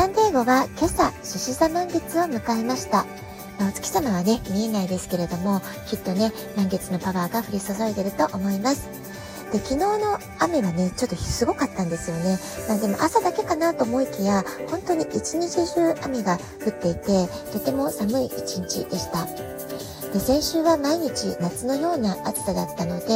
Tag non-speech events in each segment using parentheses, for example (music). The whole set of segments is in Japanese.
サンデーゴは今朝、獅子座満月を迎えました。まお月様はね、見えないですけれども、きっとね、満月のパワーが降り注いでると思います。で、昨日の雨はね、ちょっとすごかったんですよね。まあでも朝だけかなと思いきや、本当に一日中雨が降っていて、とても寒い一日でした。で先週は毎日夏のような暑さだったので、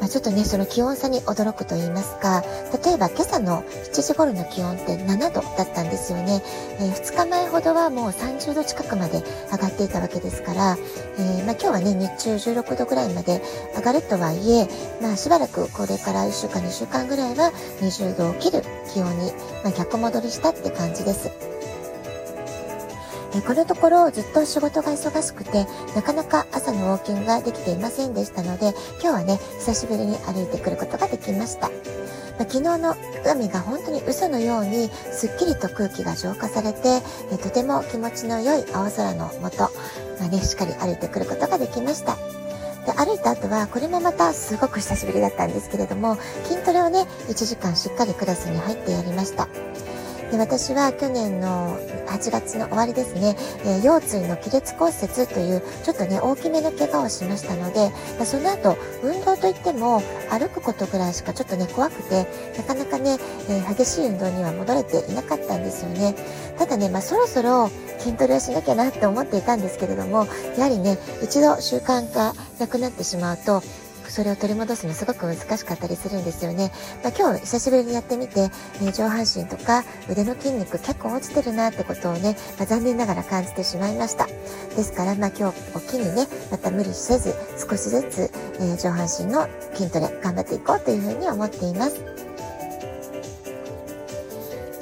まあ、ちょっとねその気温差に驚くと言いますか例えば今朝の7時頃の気温って7度だったんですよね、えー、2日前ほどはもう30度近くまで上がっていたわけですから、えー、まあ、今日はね日中16度ぐらいまで上がるとはいえ、まあ、しばらくこれから1週間2週間ぐらいは20度を切る気温に、ま逆戻りしたって感じです。えこのところずっと仕事が忙しくて、なかなか朝のウォーキングができていませんでしたので、今日はね、久しぶりに歩いてくることができました。ま昨日の海が本当に嘘のようにすっきりと空気が浄化されて、とても気持ちの良い青空のもと、まあね、しっかり歩いてくることができました。で歩いた後はこれもまたすごく久しぶりだったんですけれども筋トレをね1時間しっかりクラスに入ってやりましたで私は去年の8月の終わりですね、えー、腰椎の亀裂骨折というちょっとね大きめの怪我をしましたので、まあ、その後運動といっても歩くことぐらいしかちょっとね怖くてなかなかね、えー、激しい運動には戻れていなかったんですよね。ただね、まあ、そろそろ筋トレをしなきゃなって思っていたんですけれどもやはりね一度習慣がなくなってしまうとそれを取り戻すのすごく難しかったりするんですよね。まあ、今日久しぶりにやってみて、えー、上半身とか腕の筋肉結構落ちてるなってことをね、まあ、残念ながら感じてしまいました。ですから、まあ、今日お機にね、また無理せず少しずつ、えー、上半身の筋トレ頑張っていこうというふうに思っています。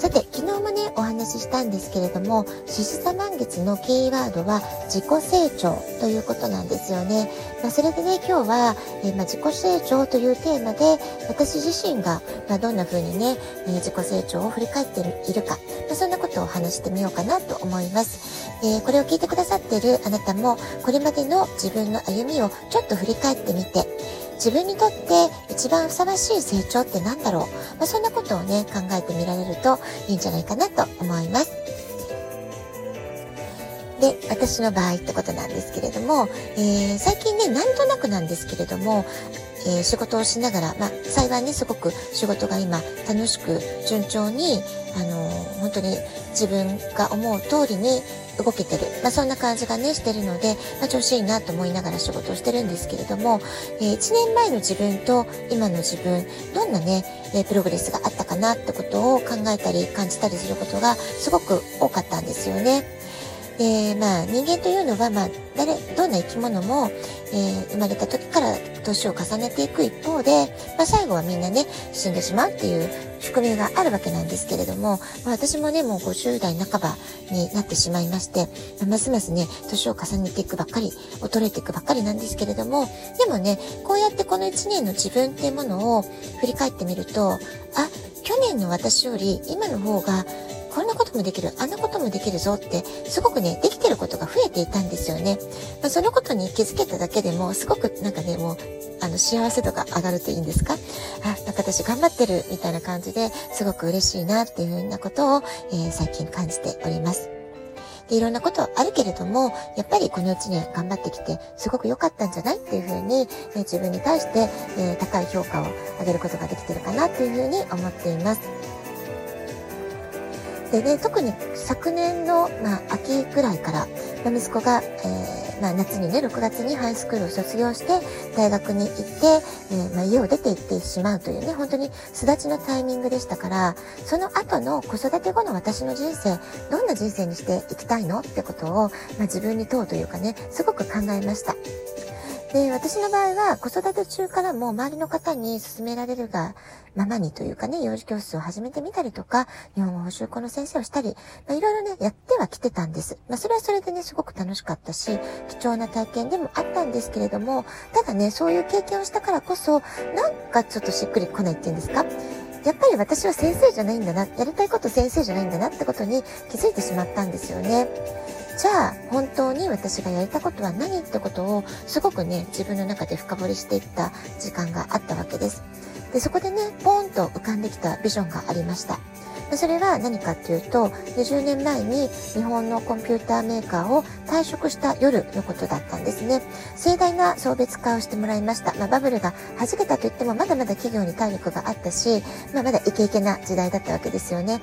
さて、昨日もね、お話ししたんですけれども、獅子座満月のキーワードは自己成長ということなんですよね。まあ、それでね、今日は、えー、まあ、自己成長というテーマで、私自身が、まあ、どんな風にね、えー、自己成長を振り返っているか、まそんなことを話してみようかなと思います。え、これを聞いてくださっているあなたも、これまでの自分の歩みをちょっと振り返ってみて、自分にとって一番ふさわしい成長って何だろう、まあ、そんなことをね考えてみられるといいんじゃないかなと思います。で、私の場合ってことなんですけれども、えー、最近ね、なんとなくなんですけれども、えー、仕事をしながら、まあ、幸いね、すごく仕事が今楽しく順調に、あのー、本当に自分が思う通りに動けてる。まあ、そんな感じがね、してるので、まあ、調子いいなと思いながら仕事をしてるんですけれども、えー、1年前の自分と今の自分、どんなね、えプログレスがあったかなってことを考えたり感じたりすることがすごく多かったんですよね。で、まあ、人間というのは、まあ、誰、どんな生き物も、えー、生まれた時から年を重ねていく一方で、まあ、最後はみんなね、死んでしまうっていう仕組みがあるわけなんですけれども、まあ、私もね、もう50代半ばになってしまいまして、まあ、ますますね、年を重ねていくばっかり、衰えていくばっかりなんですけれども、でもね、こうやってこの1年の自分っていうものを振り返ってみると、あ、去年の私より今の方がこんなこともできる、あんなこともできるぞって、すごくね、できてることが増えていたんですよね。まあ、そのことに気づけただけでも、すごくなんかね、もう、あの、幸せ度が上がるといいんですか？あ、なんか私頑張ってるみたいな感じですごく嬉しいなっていうふうなことを、えー、最近感じております。で、いろんなことあるけれども、やっぱりこの1年頑張ってきて、すごく良かったんじゃないっていうふうに、え、自分に対して、え、高い評価を上げることができてるかなというふうに思っています。でね、特に昨年の、まあ、秋ぐらいから、ま、息子が、えー、まあ、夏にね、6月にハイスクールを卒業して、大学に行って、えー、ま、家を出て行ってしまうというね、本当に巣立ちのタイミングでしたから、その後の子育て後の私の人生、どんな人生にしていきたいの？ってことを、ま、自分に問うというかね、すごく考えました。で、私の場合は子育て中からも周りの方に勧められるがままにというかね、幼児教室を始めてみたりとか、日本語補習校の先生をしたり、まあ、いろいろね、やってはきてたんです。まあ、それはそれでね、すごく楽しかったし、貴重な体験でもあったんですけれども、ただね、そういう経験をしたからこそ、なんかちょっとしっくりこないっていうんですか？やっぱり私は先生じゃないんだな、やりたいこと先生じゃないんだなってことに気づいてしまったんですよね。じゃあ本当に私がやりたことは何ってことをすごくね自分の中で深掘りしていった時間があったわけです。でそこでねポーンと浮かんできたビジョンがありました。それは何かっていうと20年前に日本のコンピューターメーカーを退職した夜のことだったんですね。盛大な送別会をしてもらいました、まあ、バブルが弾けたといってもまだまだ企業に体力があったし、まあ、まだイケイケな時代だったわけですよね。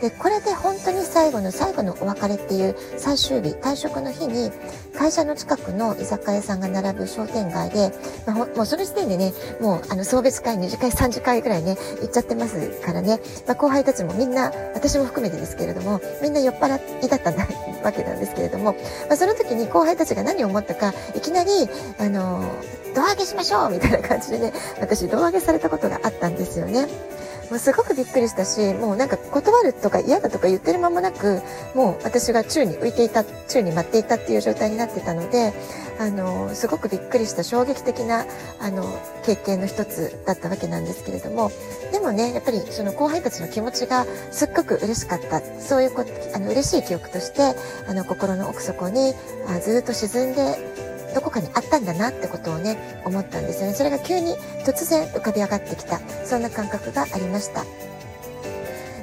でこれで本当に最後の最後のお別れっていう最終日退職の日に会社の近くの居酒屋さんが並ぶ商店街で、まあ、もうその時点でねもうあの送別会2次会3次会ぐらいね行っちゃってますからね、まあ、後輩たちもみんなな私も含めてですけれどもみんな酔っ払いだった (laughs) わけなんですけれども、まあ、その時に後輩たちが何を思ったかいきなりあの胴上げしましょうみたいな感じでね私胴上げされたことがあったんですよね。もうすごくびっくりしたし、もうなんか断るとか嫌だとか言ってる間もなく、もう私が宙に浮いていた、宙に舞っていたっていう状態になってたので、あの、すごくびっくりした衝撃的な、あの、経験の一つだったわけなんですけれども、でもね、やっぱりその後輩たちの気持ちがすっごく嬉しかった、そういうこあの、嬉しい記憶として、あの、心の奥底にあずっと沈んでどこかにあったんだなってことをね思ったんですよね。それが急に突然浮かび上がってきた。そんな感覚がありました。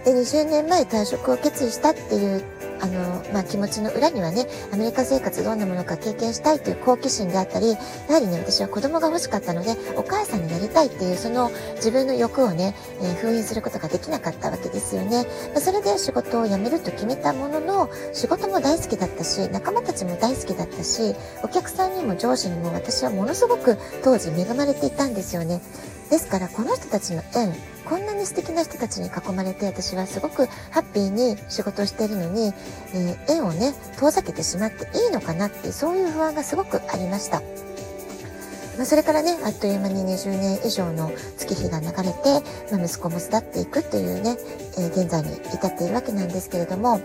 で20年前退職を決意したっていうあの、まあ、気持ちの裏にはね、アメリカ生活どんなものか経験したいという好奇心であったり、やはりね、私は子供が欲しかったので、お母さんになりたいっていう、その自分の欲をね、えー、封印することができなかったわけですよね。まあ、それで仕事を辞めると決めたものの、仕事も大好きだったし、仲間たちも大好きだったし、お客さんにも上司にも私はものすごく当時恵まれていたんですよね。ですから、この人たちの縁、こんなに素敵な人たちに囲まれて私はすごくハッピーに仕事をしているのに、えー、縁をね遠ざけてしまっていいのかなってそういう不安がすごくありました。まあ、それからね、あっという間に20年以上の月日が流れて、まあ、息子も巣立っていくというね、えー、現在に至っているわけなんですけれども、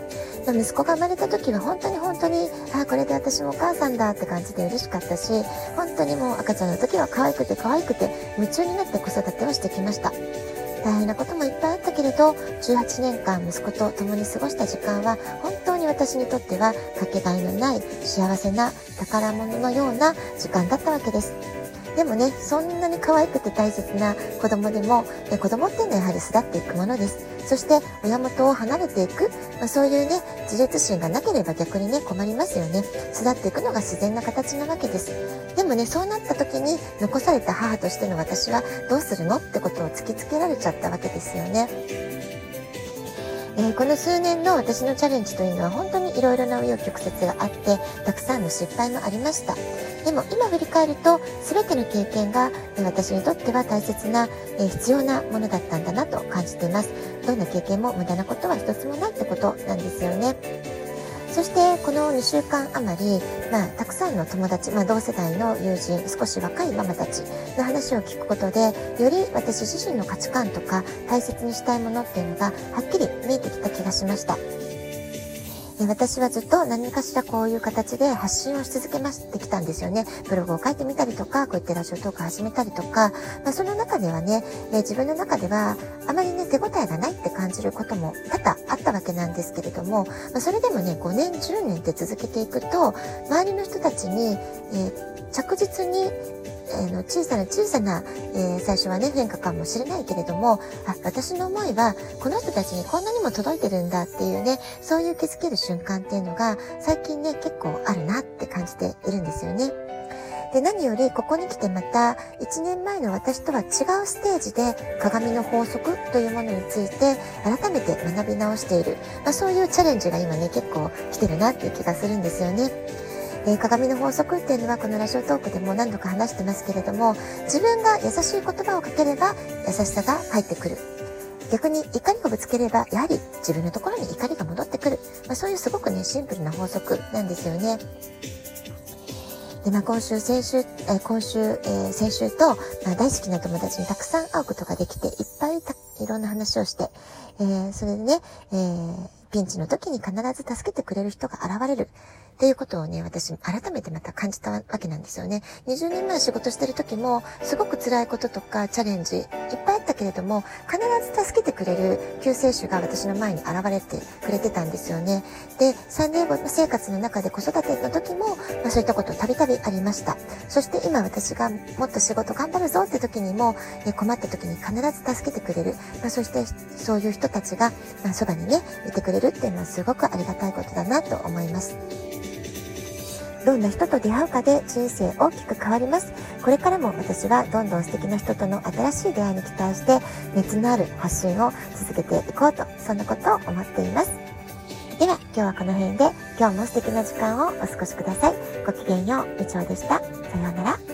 まあ、息子が生まれた時は本当に本当に、ああ、これで私もお母さんだって感じで嬉しかったし、本当にもう赤ちゃんの時は可愛くて可愛くて夢中になって子育てをしてきました。大変なこともいっぱいあったけれど18年間息子と共に過ごした時間は本当に私にとってはかけがえのない幸せな宝物のような時間だったわけです。でもね、そんなに可愛くて大切な子供でも、え子供っていうのはやはり巣立っていくものです。そして親元を離れていく、まあ、そういうね、自立心がなければ逆にね、困りますよね。育っていくのが自然な形なわけです。でもね、そうなった時に残された母としての私はどうするの？ってことを突きつけられちゃったわけですよね。えー、この数年の私のチャレンジというのは本当にいろいろな紆余曲折があってたくさんの失敗もありましたでも今振り返ると全ての経験が、私にとっては大切な、必要なものだったんだなと感じていますどんな経験も無駄なことは一つもないってことなんですよねそしてこの2週間余り、まあ、たくさんの友達、まあ、同世代の友人少し若いママたちの話を聞くことでより私自身の価値観とか大切にしたいものっていうのがはっきり見えてきた気がしました。私はずっと何かしらこういう形で発信をし続けましてきたんですよね。ブログを書いてみたりとか、こうやってラジオトーク始めたりとか、まあ、その中ではね、え、自分の中ではあまりね、手応えがないって感じることも多々あったわけなんですけれども、まあ、それでもね、5年、10年って続けていくと、周りの人たちに、え、着実にえの小さな小さな、えー、最初はね変化かもしれないけれどもあ私の思いはこの人たちにこんなにも届いてるんだっていうねそういう気づける瞬間っていうのが最近ね結構あるなって感じているんですよね。で何よりここに来てまた1年前の私とは違うステージで鏡の法則というものについて改めて学び直している、まあ、そういうチャレンジが今ね結構来てるなっていう気がするんですよね。えー、鏡の法則っていうのはこのラジオトークでも何度か話してますけれども自分が優しい言葉をかければ優しさが返ってくる逆に怒りをぶつければやはり自分のところに怒りが戻ってくる、まあ、そういうすごくねシンプルな法則なんですよね。で、まあ、今週、先週、えー、今週、えー、先週と、まあ、大好きな友達にたくさん会うことができて、いっぱいいろんな話をして、えー、それでね、え、ピンチの時に必ず助けてくれる人が現れる。っていうことをね、私改めてまた感じたわけなんですよね。20年前仕事してる時も、すごく辛いこととかチャレンジいっぱいあったけれども、必ず助けてくれる救世主が私の前に現れてくれてたんですよね。で、3年後生活の中で子育ての時も、まあ、そういったことたびたびありました。そして今私がもっと仕事頑張るぞって時にも、え困った時に必ず助けてくれる。まあ、そしてそういう人たちが、まあ、そばにね、いてくれるっていうのはすごくありがたいことだなと思います。どんな人と出会うかで人生大きく変わります。これからも私はどんどん素敵な人との新しい出会いに期待して熱のある発信を続けていこうと、そんなことを思っています。では今日はこの辺で今日も素敵な時間をお過ごしください。ごきげんよう、みちおでした。さようなら。